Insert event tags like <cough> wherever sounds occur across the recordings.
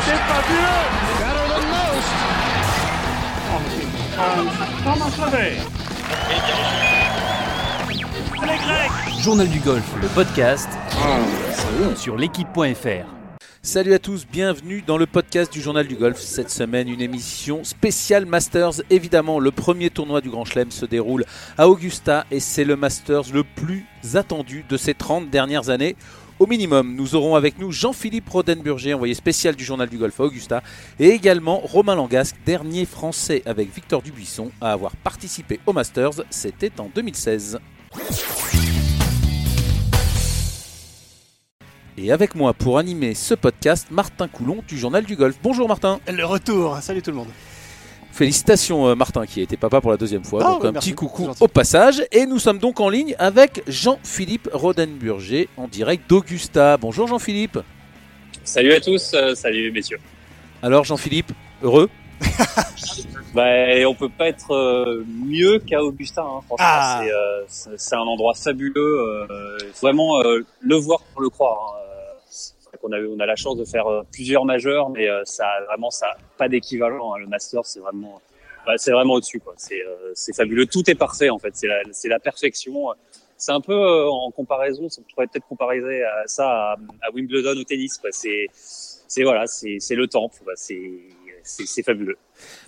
C'est fabuleux Journal du golf, le podcast sur l'équipe.fr. Salut à tous, bienvenue dans le podcast du Journal du Golf. Cette semaine, une émission spéciale Masters. Évidemment, le premier tournoi du Grand Chelem se déroule à Augusta et c'est le Masters le plus attendu de ces 30 dernières années. Au minimum, nous aurons avec nous Jean-Philippe Rodenburger, envoyé spécial du Journal du Golf à Augusta, et également Romain Langasque, dernier français avec Victor Dubuisson à avoir participé au Masters. C'était en 2016. Et avec moi pour animer ce podcast, Martin Coulon du Journal du Golf. Bonjour Martin. Le retour, salut tout le monde. Félicitations euh, Martin qui a été papa pour la deuxième fois. Ah donc un merci, petit coucou au passage. Et nous sommes donc en ligne avec Jean-Philippe Rodenburger en direct d'Augusta. Bonjour Jean-Philippe. Salut à tous, euh, salut messieurs. Alors Jean-Philippe, heureux <laughs> Bah, on peut pas être euh, mieux qu'à Augusta, hein, franchement. Ah. C'est, euh, un endroit fabuleux. Euh, vraiment euh, le voir pour le croire. hein. Qu'on a, on a la chance de faire euh, plusieurs majeurs, mais euh, ça vraiment ça pas d'équivalent. hein. Le Master, c'est vraiment, bah, c'est vraiment au-dessus. euh, c'est fabuleux. Tout est parfait en fait. C'est la, la perfection. C'est un peu en comparaison, on pourrait peut-être comparer à ça à, Wimbledon au tennis. C'est, voilà, c'est, le temple. C'est, c'est, fabuleux.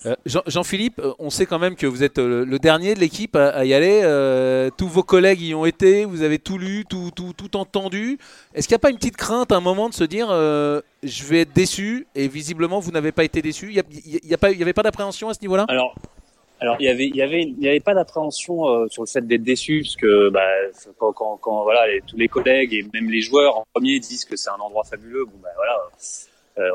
Euh, Jean- Jean-Philippe, euh, on sait quand même que vous êtes euh, le dernier de l'équipe à, à y aller. Euh, tous vos collègues y ont été, vous avez tout lu, tout, tout, tout entendu. Est-ce qu'il n'y a pas une petite crainte à un moment de se dire euh, je vais être déçu et visiblement vous n'avez pas été déçu? Il n'y y avait pas d'appréhension à ce niveau-là? Alors, alors il y avait, il y avait, il y avait pas d'appréhension euh, sur le fait d'être déçu, parce que bah, quand, quand, quand voilà, les- tous les collègues et même les joueurs en premier disent que c'est un endroit fabuleux, bon bah voilà,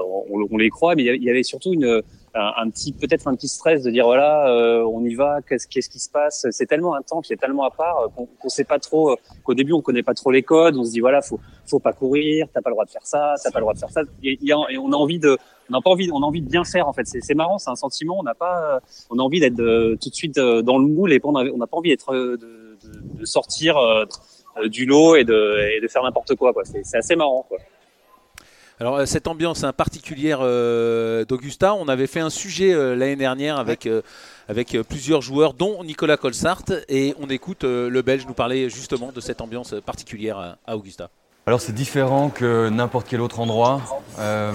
on, on les croit, mais il y avait- surtout une, un, petit, peut-être un petit stress de dire voilà, euh, on y va, qu'est-ce, qu'est-ce qui se passe? C'est tellement un temps qui est tellement à part euh, qu'on, qu'on sait pas trop, euh, qu'au début on connaît pas trop les codes, on se dit voilà, faut, faut pas courir, t'as pas le droit de faire ça, t'as pas le droit de faire ça, et, a- on a envie de on n'a pas envie, on a envie de bien faire en fait. C'est c'est marrant, c'est un sentiment. On n'a pas, euh, on a envie d'être euh, tout de suite euh, dans le moule et on a- n'a pas envie d'être euh, de, de, de sortir euh, euh, du lot et de, et de faire n'importe quoi. quoi. C'est c'est assez marrant. Quoi. Alors euh, cette ambiance hein, particulière euh, d'Augusta, on avait fait un sujet euh, l'année dernière avec, euh, avec euh, plusieurs joueurs, dont Nicolas Colsart, et on écoute euh, le Belge nous parler justement de cette ambiance particulière à, à Augusta. Alors c'est différent que n'importe quel autre endroit euh,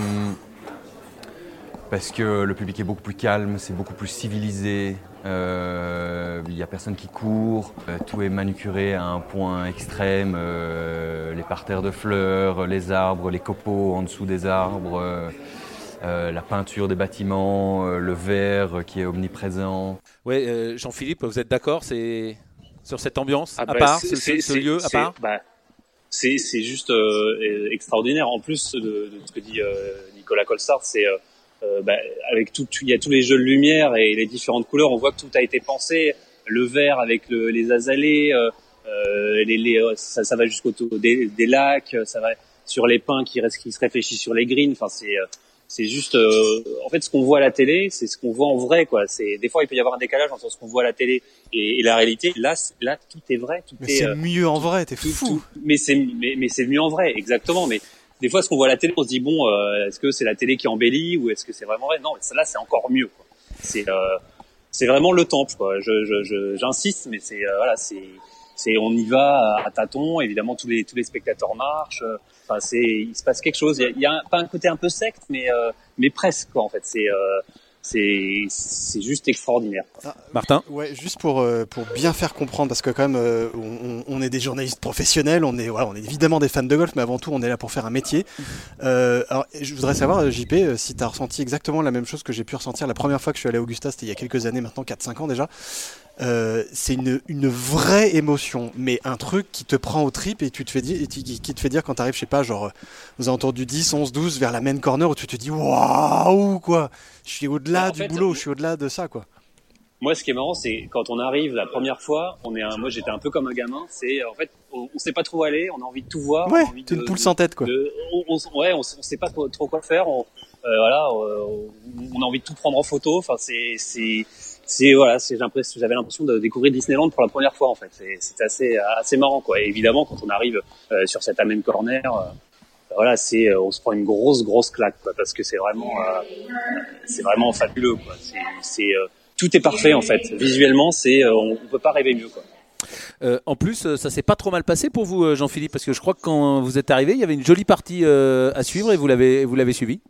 parce que le public est beaucoup plus calme, c'est beaucoup plus civilisé, euh, il n'y a personne qui court, euh, tout est manucuré à un point extrême, euh, les parterres de fleurs, les arbres, les copeaux en dessous des arbres, euh, euh, la peinture des bâtiments, euh, le verre qui est omniprésent. Ouais, euh, Jean-Philippe, vous êtes d'accord c'est sur cette ambiance Ah à bah, part, c'est- ce, c'est- ce c'est- lieu à c'est- part? bah, C'est c'est juste euh, extraordinaire. En plus de, de ce que dit euh, Nicolas Colsart, c'est euh, euh, bah, avec tout, il y a tous les jeux de lumière et les différentes couleurs. On voit que tout a été pensé. Le vert avec le- les azalées, euh, euh, les, les- euh, ça, ça va jusqu'au des, des lacs, ça va sur les pins qui, qui se réfléchissent sur les greens. Enfin, c'est euh, c'est juste, euh, en fait, ce qu'on voit à la télé, c'est ce qu'on voit en vrai, quoi. C'est des fois il peut y avoir un décalage entre ce qu'on voit à la télé et, et la réalité. Là, là, tout est vrai, tout Mais est. c'est euh, mieux en vrai, t'es fou. tout- mais c'est mais, mais c'est mieux en vrai, exactement. Mais des fois, ce qu'on voit à la télé, on se dit bon, euh, est-ce que c'est la télé qui embellit ou est-ce que c'est vraiment vrai? Non, mais là, c'est encore mieux. C'est euh, c'est vraiment le temple. Quoi. Je je- je- j'insiste, mais c'est euh, voilà, c'est c'est on y va à, tâtons. Évidemment, tous les tous les spectateurs marchent. Enfin, c'est il se passe quelque chose. Il y a, y a pas un côté un peu secte, mais euh, mais presque quoi. En fait, c'est euh, c'est c'est juste extraordinaire. Martin? Ouais, juste pour euh, pour bien faire comprendre, parce que quand même, euh, on, on est des journalistes professionnels, on est voilà, on est évidemment des fans de golf, mais avant tout, on est là pour faire un métier. Euh, alors, je voudrais savoir, JP, si tu as ressenti exactement la même chose que j'ai pu ressentir la première fois que je suis allé à Augusta, c'était il y a quelques années maintenant, 4-5 ans déjà. Euh, c'est une, une vraie émotion, mais un truc qui te prend au trip et tu te fais dire, et qui, qui te fait dire quand t'arrives, je sais pas, genre, aux alentours du 10, 11, 12, vers la main corner où tu te dis waouh, quoi. Je suis au-delà Bah, du fait, boulot, je suis au-delà de ça, quoi. Moi, ce qui est marrant, c'est quand on arrive la première fois, on est un, moi j'étais un peu comme un gamin. C'est en fait, on, on sait pas trop où aller, on a envie de tout voir. Ouais, on a envie t'es de- une poule sans tête, quoi. de- on, on- ouais, on, sait pas trop, trop quoi faire. On, euh, voilà, euh, on a envie de tout prendre en photo. Enfin, c'est, c'est, voilà, j'avais l'impression de découvrir Disneyland pour la première fois en fait. C'est- assez, assez marrant quoi. Évidemment, quand on arrive euh, sur cet Amen Corner, euh, voilà, c'est on se prend une grosse grosse claque parce que c'est vraiment c'est vraiment fabuleux quoi. C'est tout est parfait en fait. Visuellement, c'est on, on peut pas rêver mieux quoi. Euh, en plus, euh, ça s'est pas trop mal passé pour vous, euh, Jean-Philippe, parce que je crois que quand vous êtes arrivé, il y avait une jolie partie à suivre et vous l'avez, vous l'avez suivi.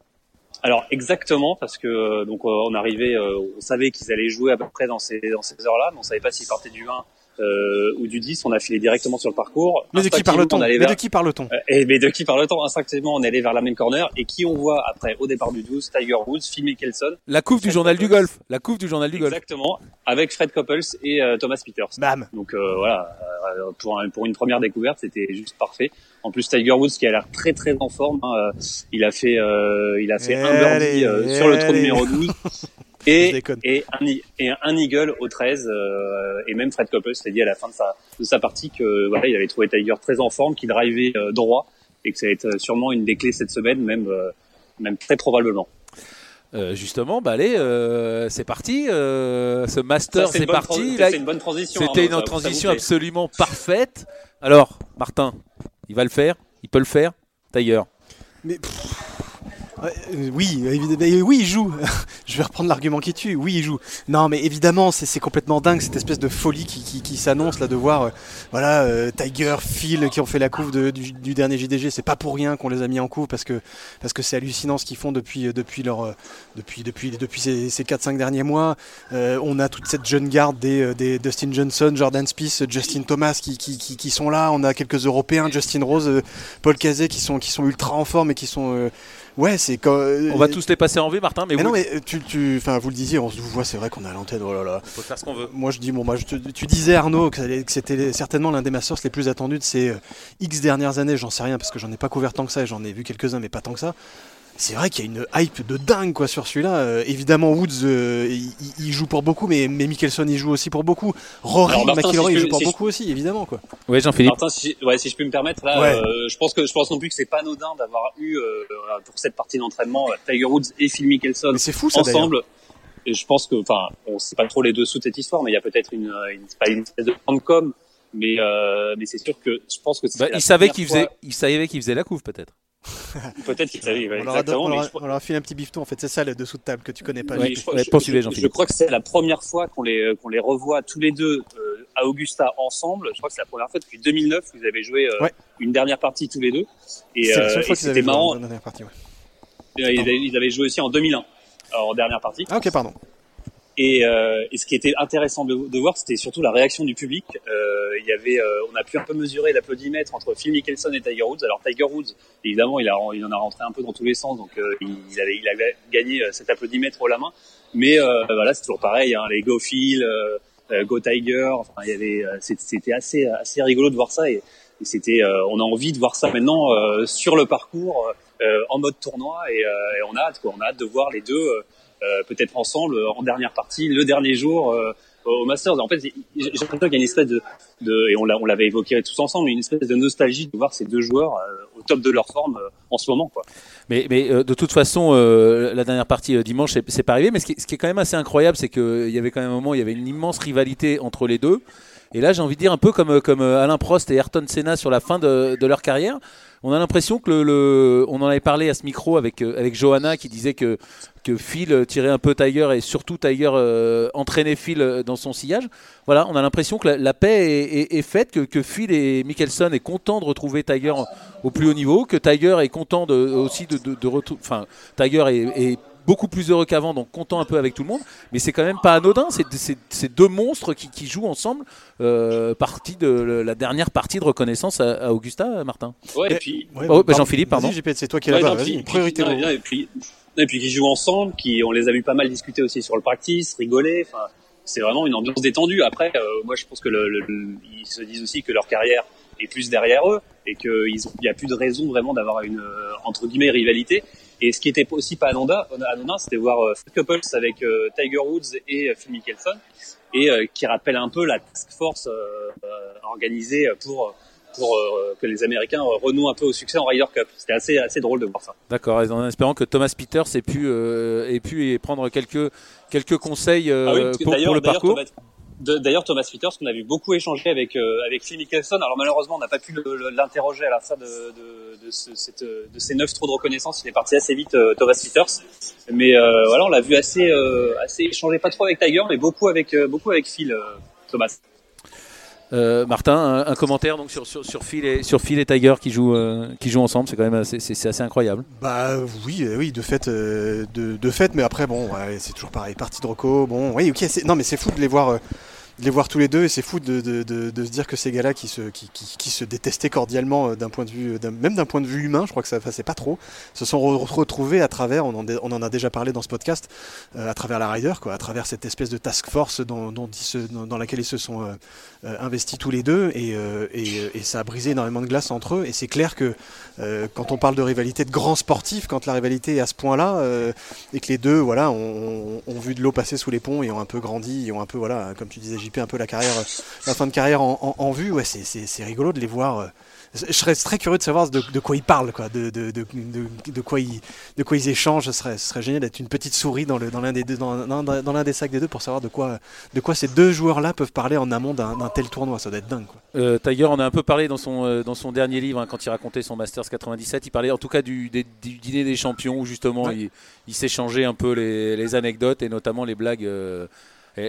Alors exactement parce que donc on arrivait, on savait qu'ils allaient jouer à peu près dans ces dans ces heures-là, mais on savait pas s'ils partaient du 1 euh, ou du 10, on a filé directement sur le parcours. Mais de qui parle-t-on Mais de qui parle-t-on euh, Et mais de qui parle-t-on Instinctivement, on est allé vers la même corner et qui on voit après au départ du 12, Tiger Woods, Phil Mickelson. La couve du journal du golf. La couve du journal du golf. Exactement, avec Fred Couples et euh, Thomas Peters. Bam. Donc euh, voilà, pour pour une première découverte, c'était juste parfait. En plus, Tiger Woods qui a l'air très très en forme. Hein, il a fait il a fait un birdie sur le trou numéro 12. <laughs> et, et, un, et un eagle au 13 euh, et même Fred Coppel s'est dit à la fin de sa, de sa partie que voilà il avait trouvé Tiger très en forme, qu'il drivait euh, droit et que ça va être euh, sûrement une des clés cette semaine, même même très probablement. Euh, justement, bah allez, euh, c'est parti. Euh, ce master, c'est parti. C'était une bonne transition. C'était une transition absolument parfaite. Alors, Martin, il va le faire, il peut le faire. Euh, oui, oui, il joue. <laughs> je vais reprendre l'argument qui tue. Oui, il joue. Non, mais évidemment, c'est complètement dingue cette espèce de folie qui, s'annonce là de voir, euh, voilà, euh, Tiger, Phil qui ont fait la couve du, dernier JDG. C'est pas pour rien qu'on les a mis en couve parce que parce que c'est hallucinant ce qu'ils font depuis depuis leur depuis depuis ces, ces 4-5 derniers mois. on a toute cette jeune garde des, Dustin Johnson, Jordan Spieth, Justin Thomas qui, sont là. On a quelques Européens, Justin Rose, Paul Cazet qui sont qui sont ultra en forme et qui sont Ouais, c'est quand. On va tous les passer en vue, Martin. Mais, mais non, mais tu, tu, enfin, vous le disiez, on se voit, c'est vrai qu'on a l'antenne. Oh là là. On peut faire ce qu'on veut. Moi, je dis, bon, moi, tu disais Arnaud que c'était certainement l'un des Masters les plus attendus de ces euh, X dernières années. J'en sais rien parce que j'en ai pas couvert tant que ça et j'en ai vu quelques-uns, mais pas tant que ça c'est vrai qu'il y a une hype de dingue quoi sur celui-là. Euh, évidemment, Woods, euh, il, joue pour beaucoup, mais, mais Mickelson, il joue aussi pour beaucoup. Rory McIlroy, il joue pour beaucoup aussi, évidemment quoi. Oui, Jean-Philippe. Martin, si, ouais, si je peux me permettre, là, euh, je pense que je pense non plus que c'est pas anodin d'avoir eu pour cette partie d'entraînement Tiger Woods et Phil Mickelson fou, ensemble. Et je pense que, enfin, on sait pas trop les dessous de cette histoire, mais il y a peut-être une, une, pas une espèce de com, mais mais c'est sûr que je pense que. Bah, il savait qu'il faisait, il savait qu'il faisait la couve peut-être. <laughs> Peut-être qu'il savait. on, exactement, on, leur a, filé un petit bifton. En fait, c'est ça le dessous de table que tu connais pas. je, je, crois que c'est la première fois qu'on les qu'on les revoit tous les deux euh, à Augusta ensemble. Je crois que c'est la première fois depuis 2009 vous avez joué euh, une dernière partie tous les deux. Et, euh, c'était marrant. Joué partie, ils, avaient, joué aussi en 2001 en dernière partie. Ah ok pardon. Et, euh, ce qui était intéressant de, de voir, c'était surtout la réaction du public. Euh, il y avait, euh, on a pu un peu mesurer l'applaudimètre entre Phil Mickelson et Tiger Woods. Alors Tiger Woods, évidemment, il, en a rentré un peu dans tous les sens, donc euh, il, avait, il avait gagné euh, cet applaudimètre au la main. Mais voilà, c'est toujours pareil, hein, les Go Phil, Go Tiger. Enfin, il y avait, c'était assez, assez rigolo de voir ça. Et, et c'était, on a envie de voir ça maintenant sur le parcours, en mode tournoi, et, et on a hâte, quoi. On a hâte de voir les deux. Euh, peut-être ensemble euh, en dernière partie, le dernier jour euh, au Masters. En fait, j'ai l'impression qu'il y a une espèce de, et on l'avait évoqué tous ensemble, une espèce de nostalgie de voir ces deux joueurs au top de leur forme en ce moment. Mais, de toute façon, la dernière partie dimanche, c'est pas arrivé. Mais ce qui, est quand même assez incroyable, c'est qu'il y avait quand même un moment, il y avait une immense rivalité entre les deux. Et là, j'ai envie de dire un peu comme, Alain Prost et Ayrton Senna sur la fin de leur carrière on a l'impression que le, on en avait parlé à ce micro avec euh, avec Johanna qui disait que que Phil tirait un peu Tiger et surtout Tiger euh, entraînait Phil euh, dans son sillage. Voilà, on a l'impression que la, paix est, faite, que, que, Phil et Mickelson est content de retrouver Tiger au plus haut niveau, que Tiger est content aussi de, de, retrouver, enfin Tiger est beaucoup plus heureux qu'avant, donc content un peu avec tout le monde. Mais c'est quand même pas anodin. C'est deux monstres qui, jouent ensemble, euh, partie de la dernière partie de reconnaissance à, Augusta, Martin. Ouais, et puis. Oh, bah, Jean-Philippe, pardon. c'est toi qui es là-bas. Priorité. et puis, et puis qui jouent ensemble, qui on les a vu pas mal discuter aussi sur le practice, rigoler. Enfin, c'est vraiment une ambiance détendue. Après, euh, moi, je pense que le, ils se disent aussi que leur carrière est plus derrière eux et qu'il n'y a plus de raison vraiment d'avoir une euh, entre guillemets rivalité. Et ce qui était aussi pas anodin, anodin c'était voir euh, Fred Couples avec euh, Tiger Woods et Phil Mickelson, et qui rappelle un peu la task force organisée pour pour que les Américains renouent un peu au succès en Ryder Cup. C'était assez assez drôle de voir ça. D'accord, en espérant que Thomas Peters ait pu ait pu prendre quelques quelques conseils ah pour, le parcours. D'ailleurs, Thomas Peters, qu'on a vu beaucoup échanger avec euh, avec Phil Mickelson. Alors malheureusement, on n'a pas pu l'interroger à la fin de, de, de, de ces neuf trous de reconnaissance. Il est parti assez vite, euh, Thomas Peters. Mais euh, voilà, on l'a vu assez euh, assez échanger, pas trop avec Tiger, mais beaucoup avec beaucoup avec Phil, Thomas. Euh, Martin, un, commentaire donc sur, sur, Phil et, sur Phil Tiger qui jouent, euh, qui jouent ensemble, c'est quand même assez, c'est, assez incroyable. Bah oui, oui, de fait, de, fait, mais après bon, c'est toujours pareil, partie de Rocco, bon, oui, ok, non mais c'est fou de les voir de les voir tous les deux et c'est fou de, se dire que ces gars-là qui se, détestaient cordialement euh, d'un point de vue, même d'un point de vue humain, je crois que ça passait pas trop, se sont retrouvés à travers, on en, a déjà parlé dans ce podcast, euh, à travers la Rider, à travers cette espèce de task force dans laquelle ils se sont euh, euh investis tous les deux et, et, ça a brisé énormément de glace entre eux et c'est clair que quand on parle de rivalité de grands sportifs, quand la rivalité est à ce point-là et que les deux, voilà, ont, vu de l'eau passer sous les ponts et ont un peu grandi, ont un peu, voilà, comme tu disais, un peu la carrière, la fin de carrière en, vue. Ouais, c'est rigolo de les voir. Euh, je serais très curieux de savoir de, quoi ils parlent, quoi, de, de, de, quoi ils, de quoi ils échangent. Ce serait, ce serait génial d'être une petite souris dans l'un dans des, dans, dans des sacs des deux pour savoir de quoi, de quoi ces deux joueurs-là peuvent parler en amont d'un tel tournoi. Ça doit être dingue. Quoi. Euh, Tiger en a un peu parlé dans son, euh, dans son dernier livre, hein, quand il racontait son Masters 97. Il parlait en tout cas du, dîner des champions où justement il, il s'échangeait un peu les, les, anecdotes et notamment les blagues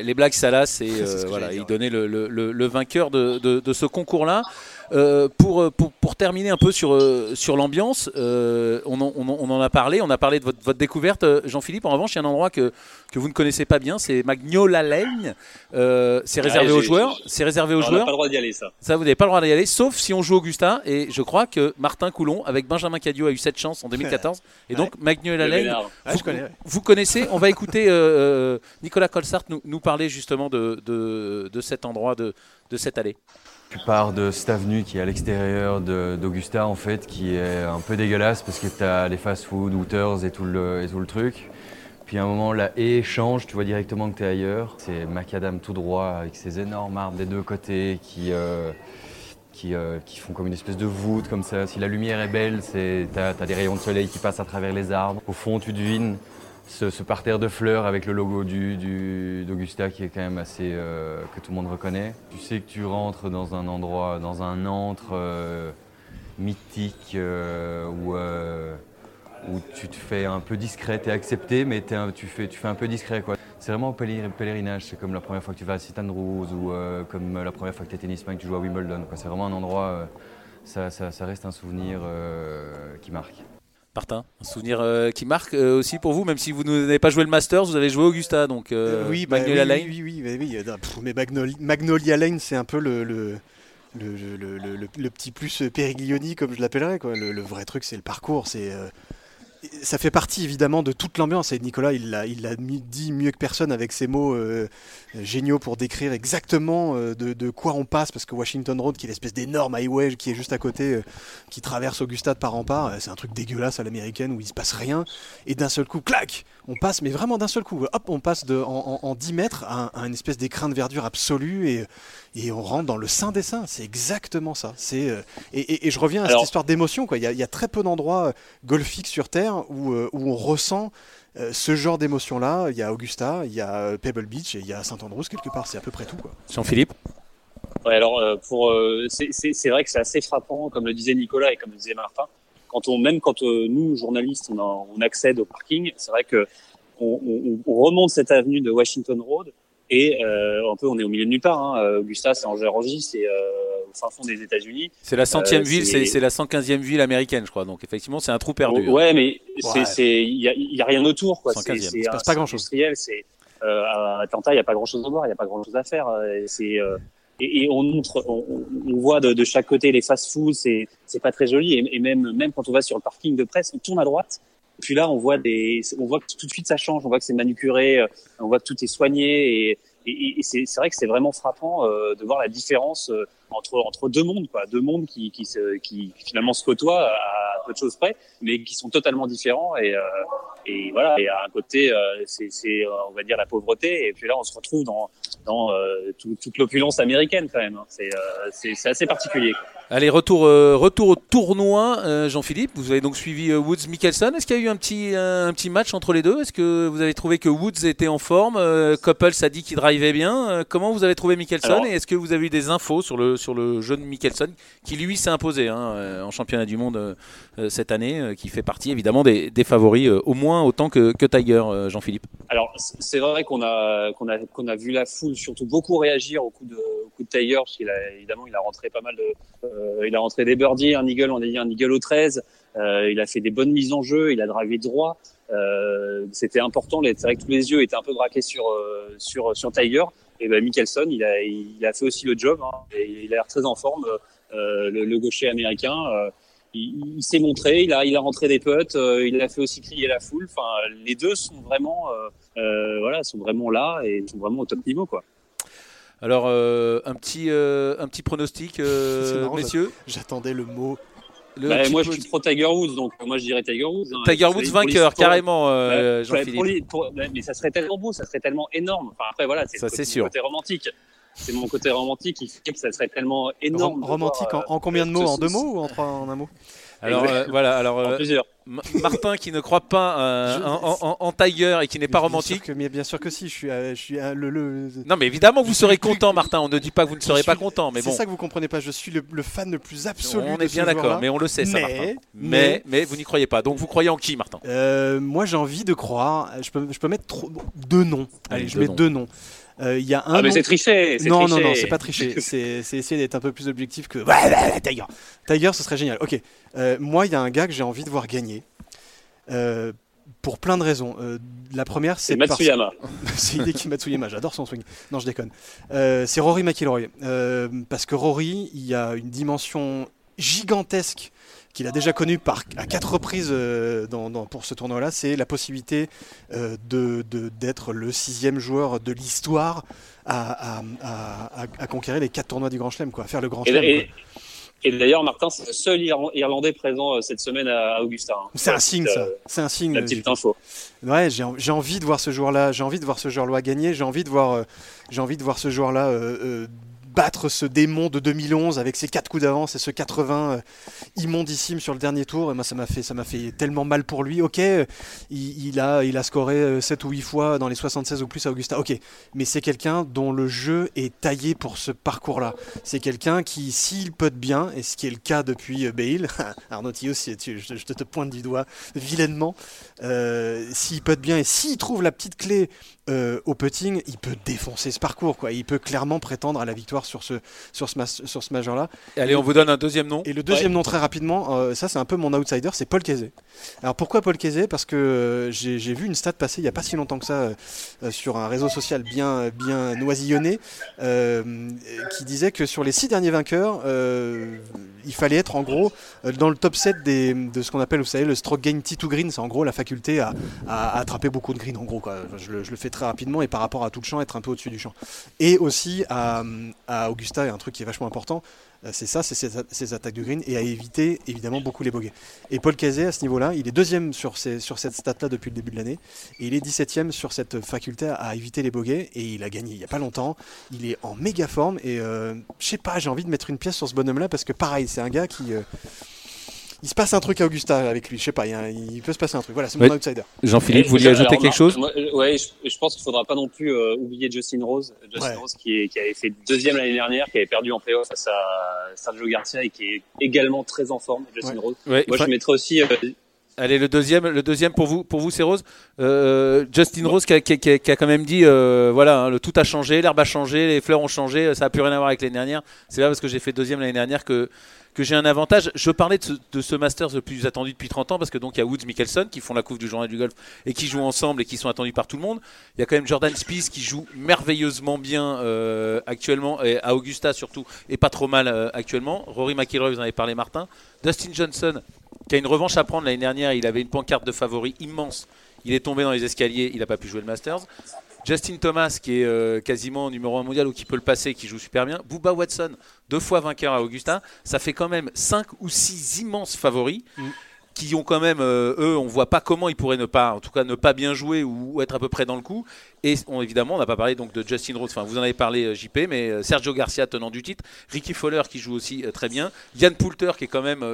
les blagues salaces et <laughs> euh, voilà, il donnait le, le, le, vainqueur de, de, de ce concours-là. Euh, pour, pour, pour, terminer un peu sur, euh, sur l'ambiance, euh, on, on, on, en a parlé, on a parlé de votre, votre découverte, Jean-Philippe. En revanche, il y a un endroit que, que vous ne connaissez pas bien, c'est Magnola Lane. c'est réservé aux joueurs. C'est réservé aux joueurs. On n'a pas le droit d'y aller, ça. Ça, vous n'avez pas le droit d'y aller, sauf si on joue Augusta. Et je crois que Martin Coulon, avec Benjamin Cadio, a eu cette chance en 2014. Et <laughs> donc, ouais. Magnola Lane, vous, connais, vous, connaissez. On va écouter Nicolas Colsart nous, nous, parler justement de, de, cet endroit, de, de cette allée. Tu pars de cette avenue qui est à l'extérieur d'Augusta en fait, qui est un peu dégueulasse parce que tu as les fast-food, Hooters et tout, le, et tout le truc. Puis à un moment, la haie change, tu vois directement que tu es ailleurs. C'est macadam tout droit avec ces énormes arbres des deux côtés qui, euh, qui, euh, qui, font comme une espèce de voûte comme ça. Si la lumière est belle, tu as, des rayons de soleil qui passent à travers les arbres. Au fond, tu devines ce, parterre de fleurs avec le logo du, d'Augusta qui est quand même assez euh, que tout le monde reconnaît. Tu sais que tu rentres dans un endroit, dans un antre euh, mythique euh, où, tu te fais un peu discret, et accepté, mais tu, fais, un peu discret. Quoi. C'est vraiment un pèlerinage, c'est comme la première fois que tu vas à St Andrews ou comme la première fois que tu es tennisman que tu joues à Wimbledon. C'est vraiment un endroit, ça, reste un souvenir qui marque. Martin, un souvenir euh, qui marque euh, aussi pour vous, même si vous n'avez pas joué le Masters, vous avez joué Augusta, donc euh, oui, bah, Magnolia oui, Lane. Oui, oui, oui, oui, mais Magnolia, Magnolia Lane, c'est un peu le, le, le, le, petit plus Périglioni, comme je l'appellerais. Le, vrai truc, c'est le parcours, c'est ça fait partie évidemment de toute l'ambiance. Et Nicolas il l'a il dit mieux que personne avec ses mots euh, géniaux pour décrire exactement euh, de, quoi on passe parce que Washington Road qui est l'espèce d'énorme highway qui est juste à côté euh, qui traverse Augusta de part en part c'est un truc dégueulasse à l'américaine où il se passe rien. Et d'un seul coup clac on passe mais vraiment d'un seul coup hop on passe de, en, en, 10 mètres à, à, une espèce d'écrin de verdure absolue et, et on rentre dans le sein des seins c'est exactement ça c'est et, et, et, je reviens à cette histoire d'émotion quoi il y, a, il y a très peu d'endroits golfiques sur terre où, euh, où on ressent euh, ce genre d'émotion-là. Il y a Augusta, il y a euh, Pebble Beach et il y a Saint-Andrews quelque part. C'est à peu près tout. Jean-Philippe Ouais, alors pour c'est vrai que c'est assez frappant, comme le disait Nicolas et comme le disait Martin. Quand on, même quand nous journalistes on, on accède au parking, c'est vrai que on, on, on, remonte cette avenue de Washington Road et euh, un peu on est au milieu de nulle part. Hein. Augusta, c'est en Géorgie, c'est au fin fond des États-Unis. C'est la centième euh, ville, c'est la 115e ville américaine, je crois. Donc effectivement, c'est un trou perdu. Hein. Ouais, mais c'est il y a, y a, rien autour, quoi. C'est passe pas grand-chose. C'est euh, à Atlanta, il n'y a pas grand-chose à voir, il n'y a pas grand-chose à faire. Euh, c'est euh, et, et, on montre, on, on voit de, de, chaque côté les fast-foods, c'est c'est pas très joli. Et, même même quand on va sur le parking de presse, on tourne à droite. Puis là, on voit des, on voit que tout de suite ça change. On voit que c'est manucuré, on voit que tout est soigné. Et, et, et c'est vrai que c'est vraiment frappant euh, de voir la différence euh, entre entre deux mondes, quoi, deux mondes qui qui, se, qui finalement se côtoient à peu de choses près, mais qui sont totalement différents. Et, euh, et voilà, et à un côté, c'est on va dire la pauvreté, et puis là on se retrouve dans dans toute l'opulence américaine quand même. Hein. C'est assez particulier. Allez, retour, euh, retour au tournoi, euh, Jean-Philippe. Vous avez donc suivi euh, Woods Mickelson. Est-ce qu'il y a eu un petit, un petit match entre les deux? Est-ce que vous avez trouvé que Woods était en forme Couples a dit qu'il drivait bien? comment vous avez trouvé Mickelson Et est-ce que vous avez eu des infos sur le, sur le jeune Mickelson qui lui s'est imposé hein, en championnat du monde cette année, qui fait partie évidemment des, des favoris au moins autant que, que Tiger, Jean-Philippe? Alors c'est vrai qu'on a, qu'on a, qu'on a vu la foule surtout beaucoup réagir au coup de, au coup Tiger, parce qu'il a évidemment il a rentré pas mal de euh, il a rentré des birdies, un eagle, on a dit un eagle au 13. Euh, il a fait des bonnes mises en jeu, il a drivé droit. Euh, c'était important. C'est vrai que tous les yeux étaient un peu braqués sur sur sur Tiger. Et ben Mickelson, il a il fait aussi le job. Hein, il a l'air très en forme. Le, gaucher américain. il, s'est montré, il a, il a rentré des putts, il a fait aussi crier la foule. Enfin, les deux sont vraiment, voilà, sont vraiment là et sont vraiment au top niveau, quoi. Alors, euh, un, petit, euh, un petit pronostic, euh, <laughs> messieurs J'attendais le mot. Bah, moi, je suis pro Tiger Woods, donc moi, je dirais Tiger Woods. Hein. Tiger Woods vainqueur, carrément, Jean-Philippe. mais ça serait tellement beau, ça serait tellement énorme. Enfin, après, voilà, c'est mon côté romantique. C'est mon côté romantique qui fait que ça serait tellement énorme. romantique en, combien de mots En deux mots ou en, trois, en un mot? Alors voilà, alors plusieurs. Martin qui ne croit pas euh, en, Tiger et qui n'est pas romantique. mais bien sûr que si, je suis, je suis le, Non, mais évidemment vous serez content, Martin. On ne dit pas que vous ne serez pas content, mais bon. C'est ça que vous comprenez pas. Je suis le, fan le plus absolu. On est bien d'accord, mais on le sait, ça, mais, Mais, mais, vous n'y croyez pas. Donc vous croyez en qui, Martin? Euh, Moi, j'ai envie de croire. Je peux, je peux mettre deux noms. Allez, je mets deux noms. Euh, il y a un. Ah, mais c'est triché. Non, non, non, c'est pas triché. <laughs> c'est essayer d'être un peu plus objectif que. Ouais, Tiger. Tiger, ce serait génial. Ok. moi, il y a un gars que j'ai envie de voir gagner. Euh, pour plein de raisons. Euh, la première, c'est Matsuyama. <laughs> c'est Hideki Matsuyama, j'adore son swing. Non, je déconne. Euh, c'est Rory McIlroy. parce que Rory, il y a une dimension gigantesque qu'il a déjà connue par, à quatre reprises dans, pour ce tournoi-là, c'est la possibilité de, d'être le sixième joueur de l'histoire à, à, conquérir les quatre tournois du Grand Chelem, quoi, à faire le Grand Chelem. Et d'ailleurs, Martin, c'est le seul Irlandais présent euh, cette semaine à Augusta. Hein. C'est un signe, ça. C'est un signe. La petite info. Ouais, j'ai envie de voir ce joueur-là. J'ai envie de voir ce joueur-là gagner. J'ai envie de voir, euh, j'ai envie de voir ce joueur-là euh, battre ce démon de 2011 avec ses 4 coups d'avance et ce 80 euh, immondissime sur le dernier tour. Et moi, ça m'a fait, ça m'a fait tellement mal pour lui. Ok, il, a, il a scoré 7 euh, ou 8 fois dans les 76 ou plus à Augusta. Ok, mais c'est quelqu'un dont le jeu est taillé pour ce parcours-là. C'est quelqu'un qui, s'il peut bien, et ce qui est le cas depuis euh, Bale, <laughs> Arnaud Tillot, je, je, te pointe du doigt vilainement, s'il peut bien et s'il trouve la petite clé euh, au putting, il peut défoncer ce parcours. Quoi. Il peut clairement prétendre à la victoire sur ce, sur ce, sur ce major-là. Allez, on vous donne un deuxième nom. Et le deuxième nom, très rapidement, euh, ça c'est un peu mon outsider, c'est Paul Kézé. Alors pourquoi Paul Kézé Parce que euh, j'ai vu une stat passer il n'y a pas si longtemps que ça sur un réseau social bien, bien noisillonné qui disait que sur les six derniers vainqueurs, il fallait être en gros dans le top 7 des, de ce qu'on appelle, vous savez, le stroke gain T2 green. C'est en gros la faculté à, attraper beaucoup de green. En gros, quoi. Je, le, je le fais très rapidement et par rapport à tout le champ, être un peu au-dessus du champ. Et aussi à, Augusta, il y a un truc qui est vachement important, euh, c'est ça, c'est ses, attaques de green et à éviter évidemment beaucoup les bogeys. Et Paul Cazet à ce niveau-là, il est deuxième sur, sur cette stat-là depuis le début de l'année et il est 17ème sur cette faculté à, éviter les bogeys et il a gagné il n'y a pas longtemps. Il est en méga forme et euh, je sais pas, j'ai envie de mettre une pièce sur ce bonhomme-là parce que pareil, c'est un gars qui. Euh, il se passe un truc à Augusta avec lui. Je sais pas, il, peut se passer un truc. Voilà, c'est mon outsider. Jean-Philippe, vous vouliez ajouter quelque chose Oui, Ouais, je, pense qu'il faudra pas non plus euh, oublier Justin Rose. Justin Rose qui, qui, avait fait deuxième l'année dernière, qui avait perdu en playoff face à Sergio Garcia et qui est également très en forme. Justin Rose. Moi, je mettrais aussi. Euh, Allez, le deuxième, le deuxième pour vous, pour vous, c'est Rose. Euh, Justin Rose qui a, qui, qui, a, quand même dit, voilà, hein, le tout a changé, l'herbe a changé, les fleurs ont changé, ça a plus rien à voir avec l'année dernière. C'est pas parce que j'ai fait deuxième l'année dernière que que j'ai un avantage. Je parlais de ce, Masters le plus attendu depuis 30 ans parce que donc il y a Woods Mickelson qui font la couve du journal du golf et qui jouent ensemble et qui sont attendus par tout le monde. Il y a quand même Jordan Spieth qui joue merveilleusement bien euh, actuellement et à Augusta surtout et pas trop mal euh, actuellement. Rory McIlroy, vous en avez parlé Martin. Dustin Johnson qui a une revanche à prendre l'année dernière, il avait une pancarte de favori immense. Il est tombé dans les escaliers, il n'a pas pu jouer le Masters. Justin Thomas, qui est euh, quasiment numéro 1 mondial ou qui peut le passer, qui joue super bien. Booba Watson, deux fois vainqueur à Augusta. Ça fait quand même 5 ou 6 immenses favoris. Mm. qui ont quand même, euh, eux, on voit pas comment ils pourraient ne pas, en tout cas, ne pas bien jouer ou, être à peu près dans le coup. Et évidemment, on n'a pas parlé donc de Justin Rhodes. Enfin, vous en avez parlé, euh, JP, mais euh, Sergio Garcia, tenant du titre, Ricky Fowler qui joue aussi très bien, Yann Poulter qui est quand même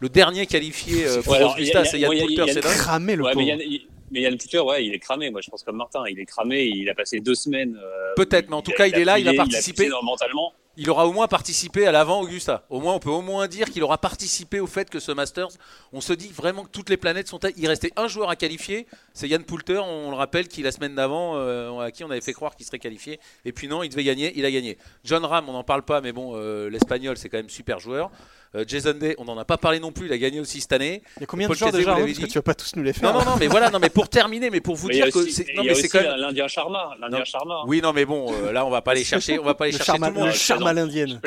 le dernier qualifié pour Augusta, c'est Yann Poulter, c'est cramé le ouais, mais Yann Poulter, ouais, il est cramé. Moi, je pense comme Martin, il est cramé. Il a passé deux semaines. Peut-être, mais en tout cas, il, est là, il a participé. mentalement il aura au moins participé à l'avant Augusta. Au moins, on peut au moins dire qu'il aura participé au fait que ce Masters, on se dit vraiment que toutes les planètes sont. Il restait un joueur à qualifier, c'est Yann Poulter. On le rappelle qui la semaine d'avant, euh, à qui on avait fait croire qu'il serait qualifié. Et puis non, il devait gagner, il a gagné. John Ram, on n'en parle pas, mais bon, euh, l'espagnol, c'est quand même super joueur. Euh, Jason Day, on n'en a pas parlé non plus, il a gagné aussi cette année. Il y a combien de joueurs déjà Parce que tu vas pas tous nous les faire. Non, non, non, mais voilà, non, mais pour terminer, mais pour vous <laughs> dire que c'est. Non, mais c'est quand même. L'Indien Charma, l'Indien Charma. Oui, non, mais bon, là, on va pas aller chercher, on va pas aller chercher tout le monde. Le charme à l'indienne.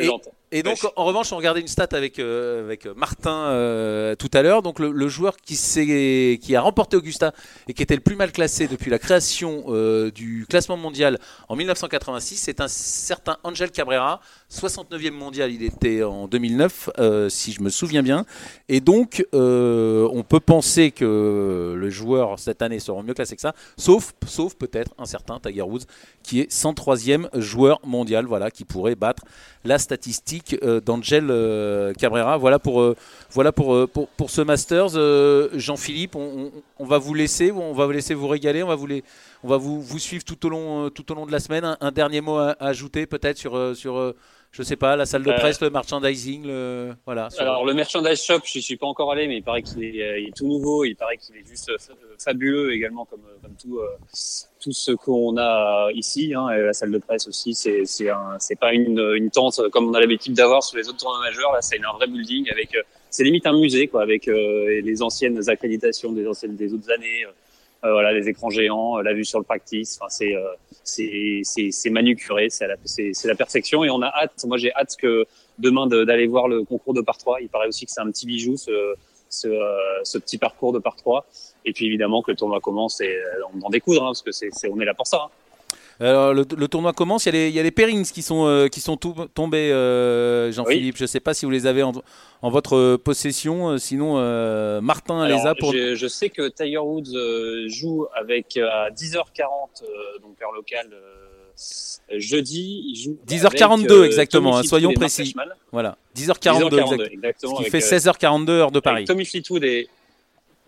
Et donc, en revanche, on regardait une stat avec, euh, avec Martin euh, tout à l'heure. Donc, le, joueur qui, qui a remporté Augusta et qui était le plus mal classé depuis la création euh, du classement mondial en 1986, c'est un certain Angel Cabrera, 69e mondial. Il était en 2009, si je me souviens bien. Et donc, on peut penser que les joueurs cette année seront mieux classés que ça, sauf, sauf peut-être un certain Tiger Woods qui est 103e joueur mondial, voilà, qui pourrait battre la statistique euh, d'Angel euh, Cabrera. Voilà pour, euh, voilà pour, pour, ce Masters. Jean-Philippe, on, va vous laisser, on va vous laisser vous régaler, on va vous, on va vous, vous suivre tout au long, tout au long de la semaine. Un, dernier mot à, ajouter peut-être sur, sur je sais pas, la salle de presse, le merchandising, le, voilà. Alors le merchandise shop, je suis pas encore allé, mais il paraît qu'il est, tout nouveau, il paraît qu'il est juste fabuleux également comme, comme tout, tout ce qu'on a ici, hein, et la salle de presse aussi, c'est c'est c'est pas une, une tente comme on a l'habitude d'avoir sur les autres tournois majeurs. Là, c'est un vrai building avec, euh, c'est limite un musée quoi, avec euh, les anciennes accréditations des anciennes des autres années. Euh, voilà, les écrans géants, la vue sur le practice. Enfin, c'est c'est c'est c'est manucuré, c'est la la perfection et on a hâte. Moi, j'ai hâte que demain d'aller voir le concours de par 3. Il paraît aussi que c'est un petit bijou ce ce, ce petit parcours de par 3 et puis évidemment que le tournoi commence et euh, on en découdre, hein, parce que c'est, on est là pour ça. Hein. Alors, le, tournoi commence, il y a les, il y a les pairings qui sont, euh, qui sont tombés, euh, Jean-Philippe. Je ne sais pas si vous les avez en, votre possession, sinon Martin les a pour. Je, sais que Tiger Woods joue avec à 10h40, donc heure locale, jeudi. Il joue 10h42 exactement, hein, soyons précis. Voilà, 10h42, exactement. Ce qui fait 16h42 heure de Paris. Tommy Fleetwood et,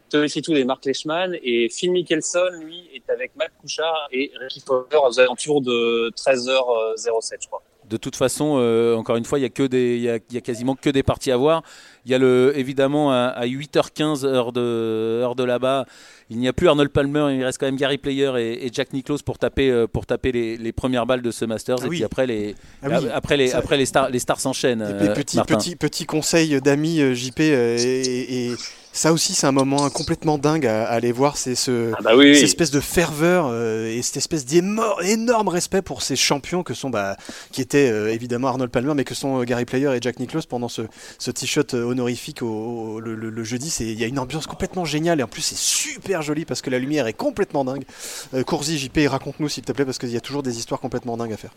Tommy tous et Mark Leishman. Et Phil Mickelson, lui, est avec Matt Couchard et Ricky Fowler aux alentours de 13h07, je crois. De toute façon, euh, encore une fois, il y a que des, il y a, quasiment que des parties à voir. Il y a le, évidemment à, 8h15 heure de, heure de là-bas, il n'y a plus Arnold Palmer, il reste quand même Gary Player et, Jack Nicklaus pour taper, euh, pour taper les, premières balles de ce Masters. Ah et puis après les, ah après les, après les stars, les stars s'enchaînent. Euh, petit, petit, petit conseil d'amis JP et ça aussi, c'est un moment complètement dingue à, aller voir. C'est ce, ah bah cette espèce de ferveur euh, et cette espèce d'énorme respect pour ces champions que sont, bah, qui étaient euh, évidemment Arnold Palmer, mais que sont euh, Gary Player et Jack Nicklaus pendant ce, ce t-shirt honorifique au, le, le, jeudi. Il y a une ambiance complètement géniale et en plus, c'est super joli parce que la lumière est complètement dingue. Euh, JP, raconte-nous s'il te plaît parce qu'il y a toujours des histoires complètement dingues à faire.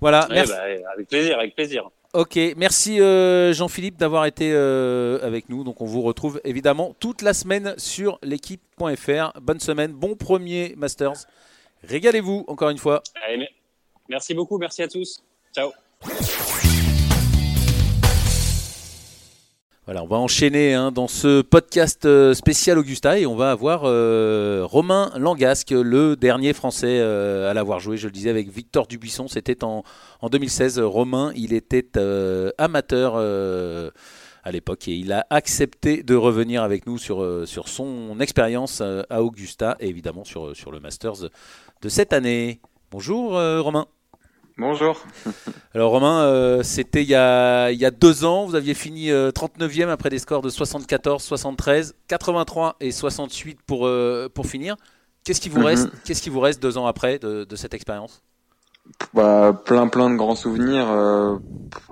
Voilà, merci. Bah, avec plaisir, avec plaisir. Ok, merci euh, Jean-Philippe d'avoir été euh, avec nous. Donc on vous retrouve évidemment toute la semaine sur l'équipe.fr. Bonne semaine, bon premier Masters. Régalez-vous encore une fois. merci beaucoup, merci à tous. Ciao. Voilà, on va enchaîner hein, dans ce podcast euh, spécial Augusta et on va avoir euh, Romain Langasque, le dernier Français euh, à l'avoir joué, je le disais, avec Victor Dubuisson. C'était en, en 2016. Romain, il était amateur à l'époque et il a accepté de revenir avec nous sur, sur son expérience à Augusta et évidemment sur, sur le Masters de cette année. Bonjour Romain. Bonjour. Alors Romain, euh, c'était il, y a deux ans, vous aviez fini 39e euh, après des scores de 74, 73, 83 et 68 pour, euh, pour finir. Qu'est-ce qui, vous mhm. reste, qu'est-ce qui vous reste deux ans après de, cette expérience? Bah, Plein plein de grands souvenirs.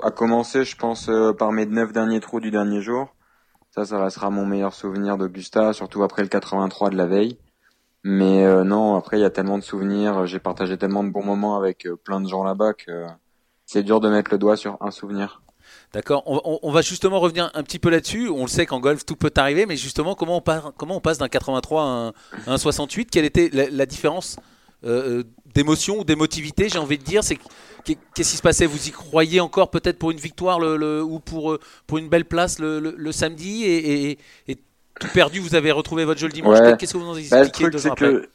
à commencer, je pense, par mes neuf derniers trous du dernier jour. Ça, ça restera mon meilleur souvenir d'Augusta, surtout après le 83 de la veille. Mais euh, non, après il y a tellement de souvenirs, j'ai partagé tellement de bons moments avec euh, plein de gens là-bas que c'est dur de mettre le doigt sur un souvenir. D'accord. On, va justement revenir un petit peu là-dessus. On le sait qu'en golf tout peut arriver, mais justement comment on, passe d'un 83 à un, un, 68 Quelle était la, différence euh, d'émotion ou d'émotivité J'ai envie de dire, c'est qu'est-ce qui se passait? Vous y croyez encore peut-être pour une victoire ou pour pour une belle place le, samedi et, tout perdu, vous avez retrouvé votre jeu le dimanche. Ouais. Qu'est-ce que vous en expliquez bah, Le truc, c'est que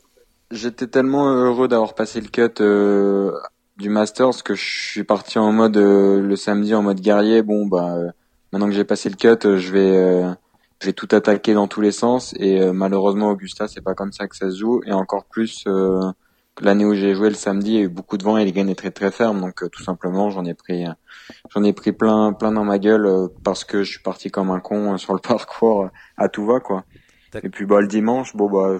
j'étais tellement heureux d'avoir passé le cut euh, du Masters que je suis parti en mode euh, le samedi en mode guerrier. Bon bah euh, maintenant que j'ai passé le cut, je vais je vais tout attaquer dans tous les sens et malheureusement Augusta c'est pas comme ça que ça se joue et encore plus l'année où j'ai joué le samedi il y a eu beaucoup de vent et les gaines étaient très très fermes donc tout simplement j'en ai pris j'en ai pris plein plein dans ma gueule parce que je suis parti comme un con sur le <laughs> parcours à tout va quoi. Et puis bah le dimanche bon bah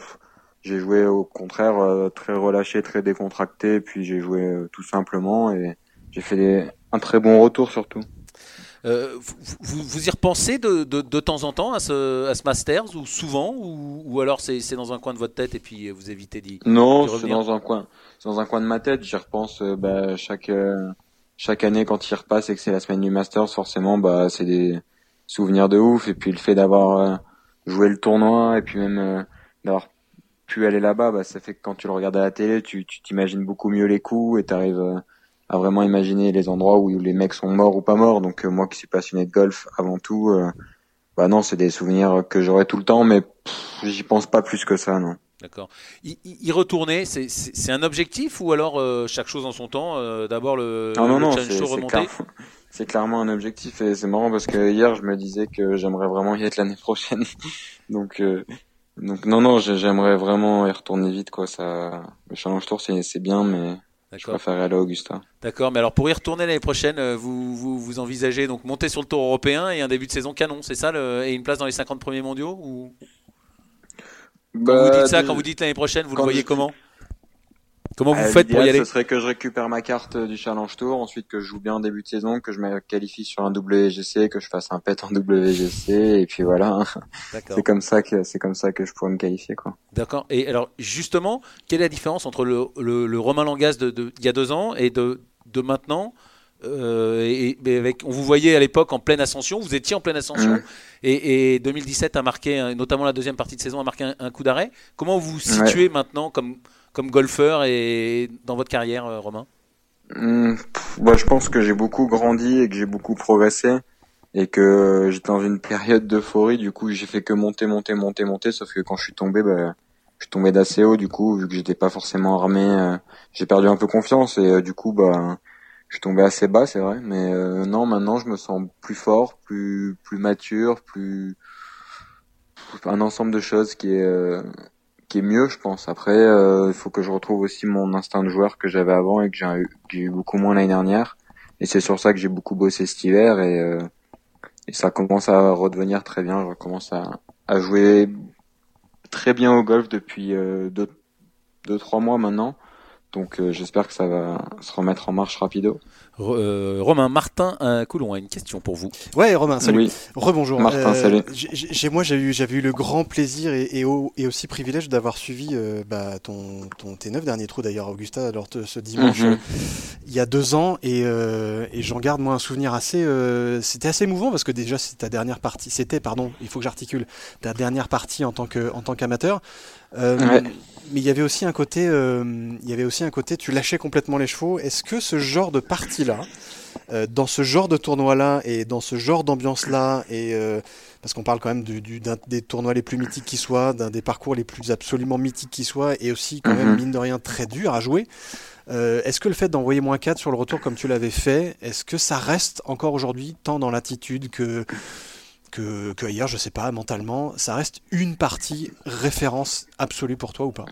j'ai joué au contraire euh, très relâché, très décontracté, puis j'ai joué euh, tout simplement et j'ai fait des, un très bon retour surtout. Euh, vous, vous, y repensez de, de, de, temps en temps à ce, à ce Masters ou souvent ou, ou alors c'est dans un coin de votre tête et puis vous évitez d'y Non, c'est dans un coin, dans un coin de ma tête. J'y repense euh, bah, chaque euh, chaque année quand il repasse et que c'est la semaine du Masters, forcément, bah c'est des souvenirs de ouf. Et puis le fait d'avoir joué le tournoi et puis même d'avoir pu aller là-bas, bah, ça fait que quand tu le regardes à la télé, tu t'imagines beaucoup mieux les coups et tu arrives euh, à vraiment imaginer les endroits où les mecs sont morts ou pas morts. Donc euh, moi qui suis passionné de golf avant tout, euh, bah non, c'est des souvenirs que j'aurai tout le temps, mais j'y pense pas plus que ça, non. D'accord. Y, y, retourner, c'est un objectif ou alors chaque chose en son temps D'abord le, ah, non, le non, challenge show remonter <laughs> C'est clairement un objectif et c'est marrant parce que hier je me disais que j'aimerais vraiment y être l'année prochaine. <laughs> Donc donc non non, j'aimerais vraiment y retourner vite quoi. Ça, le Challenge Tour c'est bien, mais je préférerais aller à Augusta. D'accord, mais alors pour y retourner l'année prochaine, euh, vous, vous, vous envisagez donc monter sur le Tour européen et un début de saison canon, c'est ça, le, et une place dans les 50 premiers mondiaux ou? Bah, Quand vous dites ça, quand vous dites l'année prochaine, vous le voyez comment? Comment vous euh, faites pour y aller Ce serait que je récupère ma carte du Challenge Tour, ensuite que je joue bien en début de saison, que je me qualifie sur un WGC, que je fasse un pet en WGC, et puis voilà. C'est comme ça que c'est comme ça que je pourrais me qualifier quoi. D'accord. Et alors justement, quelle est la différence entre le, le, le Romain Langas de, de, il y a deux ans et de, de maintenant euh, et, et, avec, on vous voyait à l'époque en pleine ascension, vous étiez en pleine ascension, mmh. et, et, 2017 a marqué, notamment la deuxième partie de saison, a marqué un, un coup d'arrêt. Comment vous vous situez ouais. maintenant comme comme golfeur et dans votre carrière, euh, Romain mmh, Je pense que j'ai beaucoup grandi et que j'ai beaucoup progressé et que j'étais dans une période d'euphorie. Du coup, j'ai fait que monter, monter, monter, monter. Sauf que quand je suis tombé, bah, je suis tombé d'assez haut. Du coup, vu que j'étais pas forcément armé, euh, j'ai perdu un peu confiance et euh, du coup, bah, je suis tombé assez bas, c'est vrai. Mais non, maintenant, je me sens plus fort, plus plus mature, plus un ensemble de choses qui est qui est mieux, je pense. Après, euh, il faut que je retrouve aussi mon instinct de joueur que j'avais avant et que j'ai eu, eu, beaucoup moins l'année dernière. Et c'est sur ça que j'ai beaucoup bossé cet hiver et, euh, et, ça commence à redevenir très bien. Je recommence à, à jouer très bien au golf depuis euh, deux, deux, trois mois maintenant. Donc euh, j'espère que ça va se remettre en marche rapido. Euh, Romain Martin un Coulon a une question pour vous. Ouais Romain, salut. Oui. Rebonjour. Martin, euh, salut. J'ai moi j'ai eu j'avais eu le grand plaisir et, et, au, et aussi privilège d'avoir suivi euh, bah, ton, ton tes neuf derniers trous d'ailleurs Augusta lors de ce dimanche Mhm. il y a deux ans et, euh, et j'en garde moi un souvenir assez euh, c'était assez émouvant parce que déjà c'est ta dernière partie c'était pardon il faut que j'articule ta dernière partie en tant que en tant qu'amateur. Euh, Ouais. Mais il y avait aussi un côté, euh, il y avait aussi un côté, tu lâchais complètement les chevaux. Est-ce que ce genre de partie-là, euh, dans ce genre de tournoi-là et dans ce genre d'ambiance-là, et parce qu'on parle quand même du, des tournois les plus mythiques qui soient, d'un des parcours les plus absolument mythiques qui soient, et aussi quand même Mhm. mine de rien très dur à jouer. euh, est-ce que le fait d'envoyer moins 4 sur le retour comme tu l'avais fait, est-ce que ça reste encore aujourd'hui tant dans l'attitude que que, que ailleurs, je sais pas, mentalement, ça reste une partie référence absolue pour toi ou pas?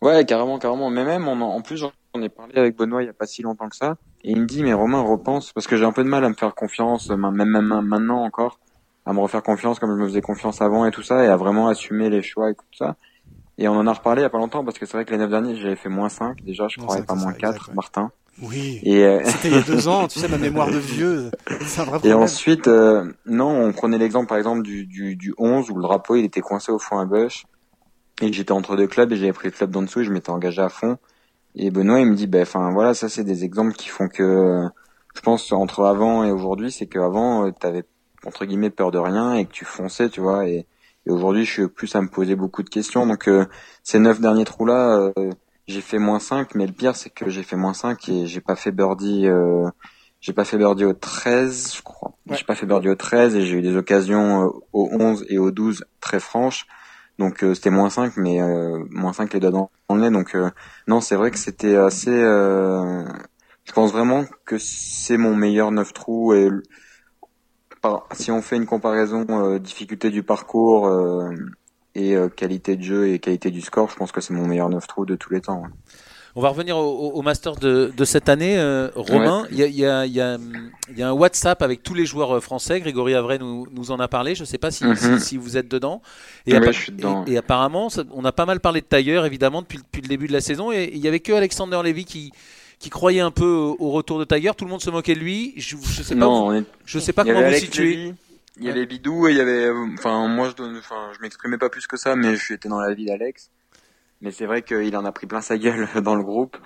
Ouais, carrément, carrément. Mais même, on en, en plus, j'en ai parlé avec Benoît il y a pas si longtemps que ça. Et il me dit, mais Romain, repense, parce que j'ai un peu de mal à me faire confiance, même, même, maintenant encore, à me refaire confiance comme je me faisais confiance avant et tout ça, et à vraiment assumer les choix et tout ça. Et on en a reparlé il y a pas longtemps, parce que c'est vrai que les neuf derniers, j'avais fait moins 5, déjà, je croyais cinq, pas moins ça, 4, exact, ouais. Martin. Oui. Et, euh, C'était il y a deux ans, tu sais, ma <laughs> mémoire de vieux, c'est un vrai Et ensuite, euh, non, on prenait l'exemple par exemple du, du, du 11 où le drapeau il était coincé au fond à gauche et que j'étais entre deux clubs et j'avais pris le club d'en dessous et je m'étais engagé à fond. Et Benoît il me dit, ben enfin voilà, ça c'est des exemples qui font que je pense entre avant et aujourd'hui, c'est qu'avant tu avais entre guillemets peur de rien et que tu fonçais, tu vois. Et, aujourd'hui, je suis plus à me poser beaucoup de questions. Donc ces neuf derniers trous là, j'ai fait moins 5, mais le pire c'est que j'ai fait moins 5 et j'ai pas fait birdie. j'ai pas fait birdie au 13, je crois. J'ai pas fait birdie au 13 et j'ai eu des occasions au 11 et au 12 très franches. Donc euh, c'était moins 5, mais euh, moins 5 les doigts dans, le nez. Donc euh, non, c'est vrai que c'était assez... je pense vraiment que c'est mon meilleur 9 trous. Et si on fait une comparaison difficulté du parcours et qualité de jeu et qualité du score, je pense que c'est mon meilleur 9 trous de tous les temps. On va revenir au, au Masters de, cette année. Euh, Romain, il y, a, un WhatsApp avec tous les joueurs euh, français. Grégory Avray nous, en a parlé. Je ne sais pas si, mhm. vous êtes dedans. Et, je suis dedans. Et, apparemment, on a pas mal parlé de Tiger, évidemment, depuis, le début de la saison. Et il n'y avait que Alexander Levy qui, croyait un peu au retour de Tiger. Tout le monde se moquait de lui. Je ne sais pas, je sais pas comment vous situez. Il y avait Bidou et il y avait, euh, enfin moi je enfin je m'exprimais pas plus que ça, mais je étais dans la vie d'Alex. Mais c'est vrai qu'il en a pris plein sa gueule <laughs> dans le groupe,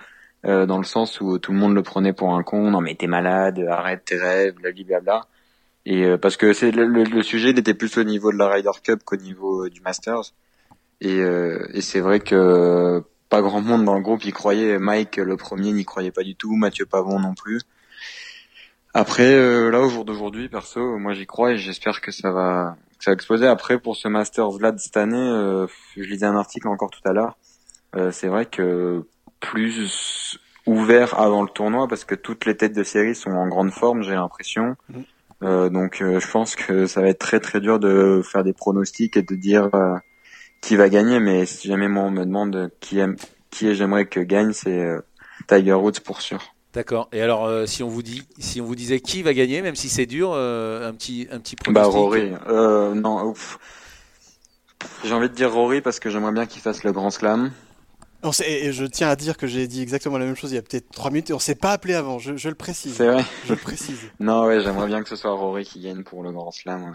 euh, dans le sens où tout le monde le prenait pour un con. Non mais t'es malade, arrête tes rêves, blablabla. Et euh, parce que c'est le, le, sujet n'était plus au niveau de la Ryder Cup qu'au niveau euh, du Masters. Et, euh, et c'est vrai que pas grand monde dans le groupe y croyait. Mike le premier n'y croyait pas du tout, Mathieu Pavon non plus. Après là au jour d'aujourd'hui, perso, moi j'y crois et j'espère que ça va ça va exploser. Après pour ce Masters là de cette année, je lisais un article encore tout à l'heure euh, c'est vrai que plus ouvert avant le tournoi parce que toutes les têtes de série sont en grande forme, j'ai l'impression. Mm. Euh, donc euh, je pense que ça va être très très dur de faire des pronostics et de dire qui va gagner. Mais si jamais moi on me demande qui aime, qui j'aimerais que gagne, c'est Tiger Woods pour sûr. D'accord. Et alors, si on vous dit, si on vous disait qui va gagner, même si c'est dur, un petit, un petit bah, pronostic. Bah Rory. Euh, non. J'ai envie de dire Rory parce que j'aimerais bien qu'il fasse le Grand Slam. On et je tiens à dire que j'ai dit exactement la même chose il y a peut-être trois minutes et on s'est pas appelé avant, je, je le précise. C'est vrai. Je le précise. <laughs> non, ouais, j'aimerais bien que ce soit Rory qui gagne pour le Grand Slam.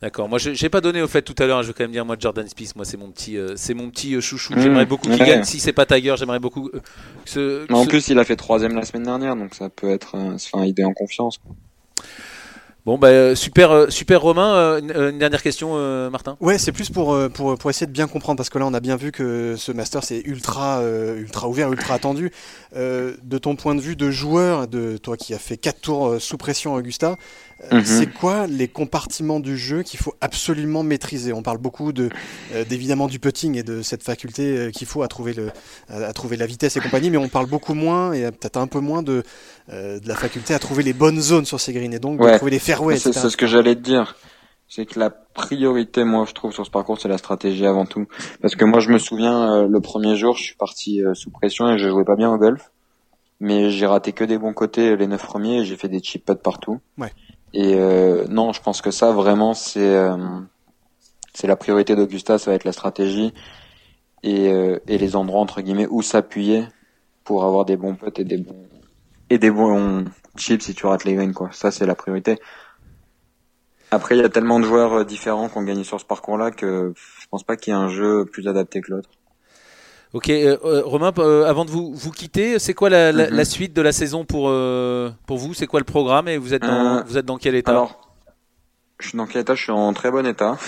D'accord. Moi, je n'ai pas donné au fait tout à l'heure. Je vais quand même dire moi Jordan Spieth. Moi, c'est mon petit, euh, c'est mon petit euh, chouchou. Mmh. j'aimerais beaucoup qu'il gagne. Si c'est pas Tiger, j'aimerais beaucoup. Euh, ce, en plus, il a fait troisième la semaine dernière, donc ça peut être, enfin, il est en confiance. Bon, bah, euh, super, euh, super Romain. Euh, une dernière question, Martin. Ouais, c'est plus pour, pour, pour, essayer de bien comprendre, parce que là, on a bien vu que ce master, c'est ultra, ultra ouvert, ultra attendu. de ton point de vue de joueur, de toi qui as fait 4 tours sous pression, Augusta, mhm. c'est quoi les compartiments du jeu qu'il faut absolument maîtriser? On parle beaucoup de, d'évidemment du putting et de cette faculté qu'il faut à trouver, le, à trouver la vitesse et compagnie, mais on parle beaucoup moins et peut-être un peu moins de, de la faculté à trouver les bonnes zones sur ces greens et donc de trouver les c'est ce que j'allais te dire. C'est que la priorité, moi, je trouve, sur ce parcours, c'est la stratégie avant tout. Parce que moi, je me souviens, euh, le premier jour, je suis parti euh, sous pression et je jouais pas bien au golf. Mais j'ai raté que des bons côtés les neuf premiers et j'ai fait des chip putts partout. Ouais. Et euh, non, je pense que ça, vraiment, c'est c'est la priorité d'Augusta, ça va être la stratégie et, et les endroits, entre guillemets, où s'appuyer pour avoir des bons putts et des bons et des bons chips si tu rates les greens, quoi. Ça, c'est la priorité. Après, il y a tellement de joueurs euh, différents qui ont gagné sur ce parcours-là que je pense pas qu'il y ait un jeu plus adapté que l'autre. Ok, euh, euh, Romain, avant de vous, vous quitter, c'est quoi la, la, mhm. suite de la saison pour, pour vous? C'est quoi le programme? Et vous êtes dans, vous êtes dans quel état? Alors, je suis dans quel état? Je suis en très bon état. <laughs>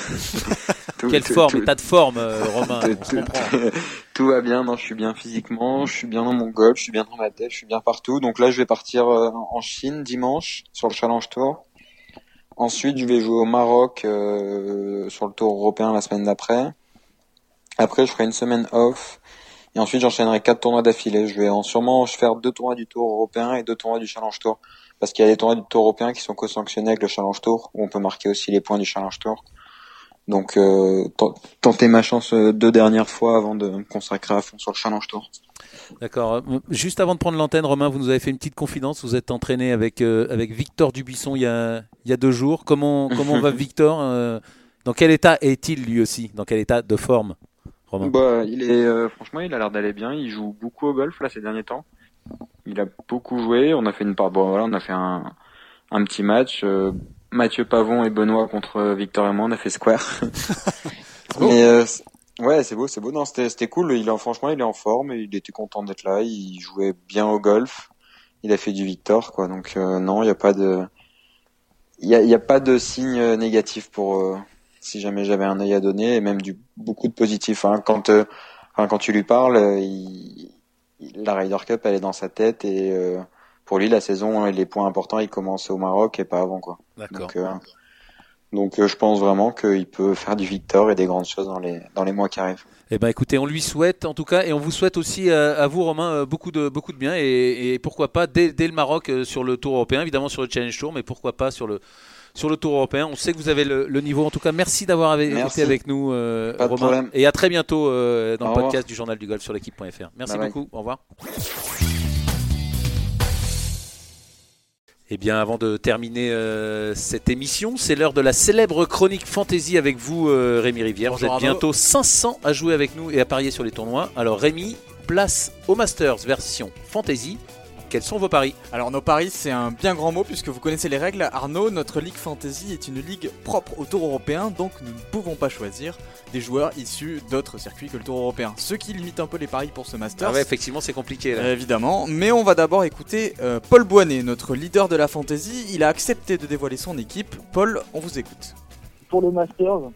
Quelle forme État de forme, Romain? <laughs> Tout va bien, non, je suis bien physiquement, je suis bien dans mon golf, je suis bien dans ma tête, je suis bien partout. Donc là, je vais partir en Chine dimanche sur le Challenge Tour. Ensuite, je vais jouer au Maroc euh, sur le tour européen la semaine d'après. Après, je ferai une semaine off. Et ensuite, j'enchaînerai quatre tournois d'affilée. Je vais en sûrement faire deux tournois du tour européen et deux tournois du Challenge Tour. Parce qu'il y a des tournois du tour européen qui sont co-sanctionnés avec le Challenge Tour, où on peut marquer aussi les points du Challenge Tour. Donc, euh, tenter ma chance euh, deux dernières fois avant de me consacrer à fond sur le Challenge Tour. D'accord. Juste avant de prendre l'antenne, Romain, vous nous avez fait une petite confidence. Vous êtes entraîné avec, euh, avec Victor Dubuisson il y, a, il y a deux jours. Comment, <laughs> comment va Victor euh, Dans quel état est-il lui aussi? Dans quel état de forme, Romain? Bah, il est, euh, Franchement, il a l'air d'aller bien. Il joue beaucoup au golf là ces derniers temps. Il a beaucoup joué. On a fait une part. Bon, voilà, on a fait un, un petit match. Mathieu Pavon et Benoît contre Victor et moi, on a fait square. <laughs> Mais Ouais, c'est beau, c'est beau. Non, c'était, c'était cool. Il est, franchement, il est en forme. Il était content d'être là. Il jouait bien au golf. il a fait du Victor, quoi. Donc non, il n'y a pas de, il y a, y a, pas de signe négatif pour si jamais j'avais un œil à donner, et même du beaucoup de positif. Hein. Quand, quand tu lui parles, il, la Ryder Cup, elle est dans sa tête et pour lui, la saison et les points importants, ils commencent au Maroc et pas avant, quoi. D'accord. Donc, je pense vraiment qu'il peut faire du Victor et des grandes choses dans les dans les mois qui arrivent. Eh ben écoutez, on lui souhaite en tout cas, et on vous souhaite aussi euh, à, vous Romain euh, beaucoup de beaucoup de bien et, pourquoi pas dès, le Maroc euh, sur le Tour européen, évidemment sur le Challenge Tour, mais pourquoi pas sur le sur le Tour européen. On sait que vous avez le, niveau. En tout cas, merci d'avoir été avec nous, Romain. Et à très bientôt dans le podcast du Journal du Golf sur l'équipe.fr. Merci beaucoup. Au revoir. Eh bien, avant de terminer euh, cette émission, c'est l'heure de la célèbre chronique fantasy avec vous, euh, Rémi Rivière. vous êtes bientôt 500 à jouer avec nous et à parier sur les tournois. Alors, Rémi, place au Masters version fantasy. Quels sont vos paris Alors nos paris c'est un bien grand mot puisque vous connaissez les règles. Arnaud, notre Ligue Fantasy est une ligue propre au Tour européen donc nous ne pouvons pas choisir des joueurs issus d'autres circuits que le Tour européen. Ce qui limite un peu les paris pour ce Master. Ah ouais effectivement c'est compliqué là. évidemment, mais on va d'abord écouter euh, Paul Boinet, notre leader de la Fantasy. Il a accepté de dévoiler son équipe. Paul, on vous écoute. Pour le Masters,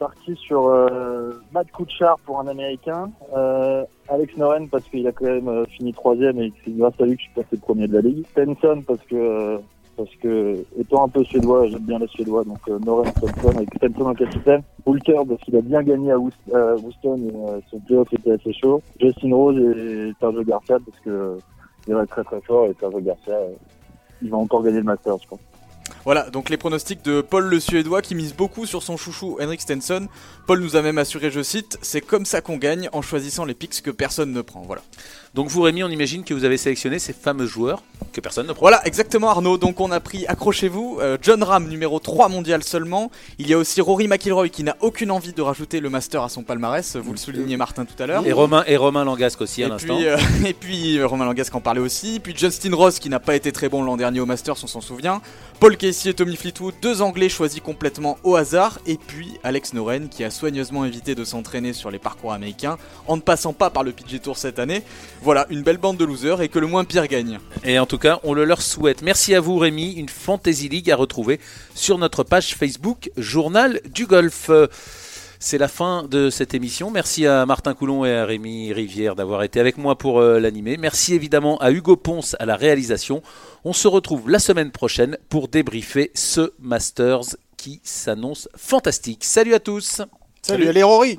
parti sur euh, Matt Kuchar pour un Américain, euh, Alex Noren parce qu'il a quand même euh, fini troisième et c'est grâce à lui que je suis passé premier de la ligue, Stenson parce que parce que étant un peu suédois, j'aime bien les suédois, donc Noren Stenson avec Stenson en capitaine, Poulter parce qu'il a bien gagné à Houston et son playoff était assez chaud, Justin Rose et Sergio Garcia parce que il va être très très fort et Sergio Garcia il va encore gagner le Masters je pense. Voilà, donc les pronostics de Paul le Suédois qui mise beaucoup sur son chouchou Henrik Stenson. Paul nous a même assuré, je cite, c'est comme ça qu'on gagne en choisissant les picks que personne ne prend. Voilà. Donc vous Rémi, on imagine que vous avez sélectionné ces fameux joueurs que personne ne prend. Voilà, exactement Arnaud. Donc on a pris, accrochez-vous, euh, John Ram, numéro 3 mondial seulement. Il y a aussi Rory McIlroy qui n'a aucune envie de rajouter le Master à son palmarès. Vous le soulignez Martin tout à l'heure. Et Romain, et Romain Langasque aussi à l'instant. Euh, <laughs> et puis euh, Romain Langasque en parlait aussi. Puis Justin Ross qui n'a pas été très bon l'an dernier au Masters, on s'en souvient. Paul Casey et Tommy Fleetwood, deux Anglais choisis complètement au hasard. Et puis Alex Noren qui a soigneusement évité de s'entraîner sur les parcours américains en ne passant pas par le PG Tour cette année. Voilà, une belle bande de losers et que le moins pire gagne. Et en tout cas, on le leur souhaite. Merci à vous Rémi, une Fantasy League à retrouver sur notre page Facebook Journal du Golf. C'est la fin de cette émission. Merci à Martin Coulon et à Rémi Rivière d'avoir été avec moi pour euh, l'animer. Merci évidemment à Hugo Ponce à la réalisation. On se retrouve la semaine prochaine pour débriefer ce Masters qui s'annonce fantastique. Salut à tous. Salut, Salut les Rory.